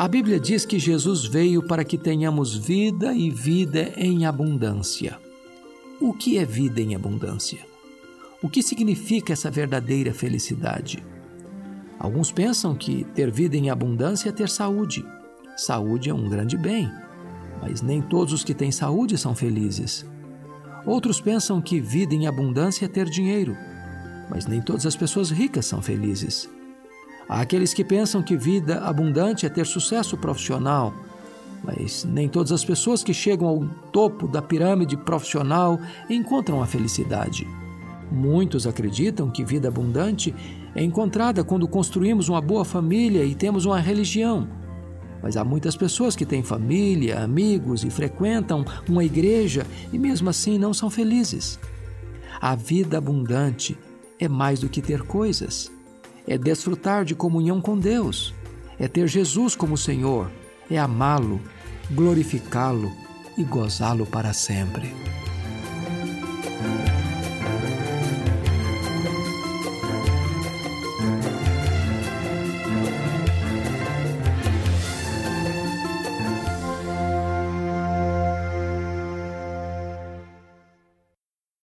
A Bíblia diz que Jesus veio para que tenhamos vida e vida em abundância. O que é vida em abundância? O que significa essa verdadeira felicidade? Alguns pensam que ter vida em abundância é ter saúde. Saúde é um grande bem, mas nem todos os que têm saúde são felizes. Outros pensam que vida em abundância é ter dinheiro, mas nem todas as pessoas ricas são felizes. Há aqueles que pensam que vida abundante é ter sucesso profissional, mas nem todas as pessoas que chegam ao topo da pirâmide profissional encontram a felicidade. Muitos acreditam que vida abundante é encontrada quando construímos uma boa família e temos uma religião. Mas há muitas pessoas que têm família, amigos e frequentam uma igreja e mesmo assim não são felizes. A vida abundante é mais do que ter coisas é desfrutar de comunhão com Deus, é ter Jesus como Senhor, é amá-lo, glorificá-lo e gozá-lo para sempre.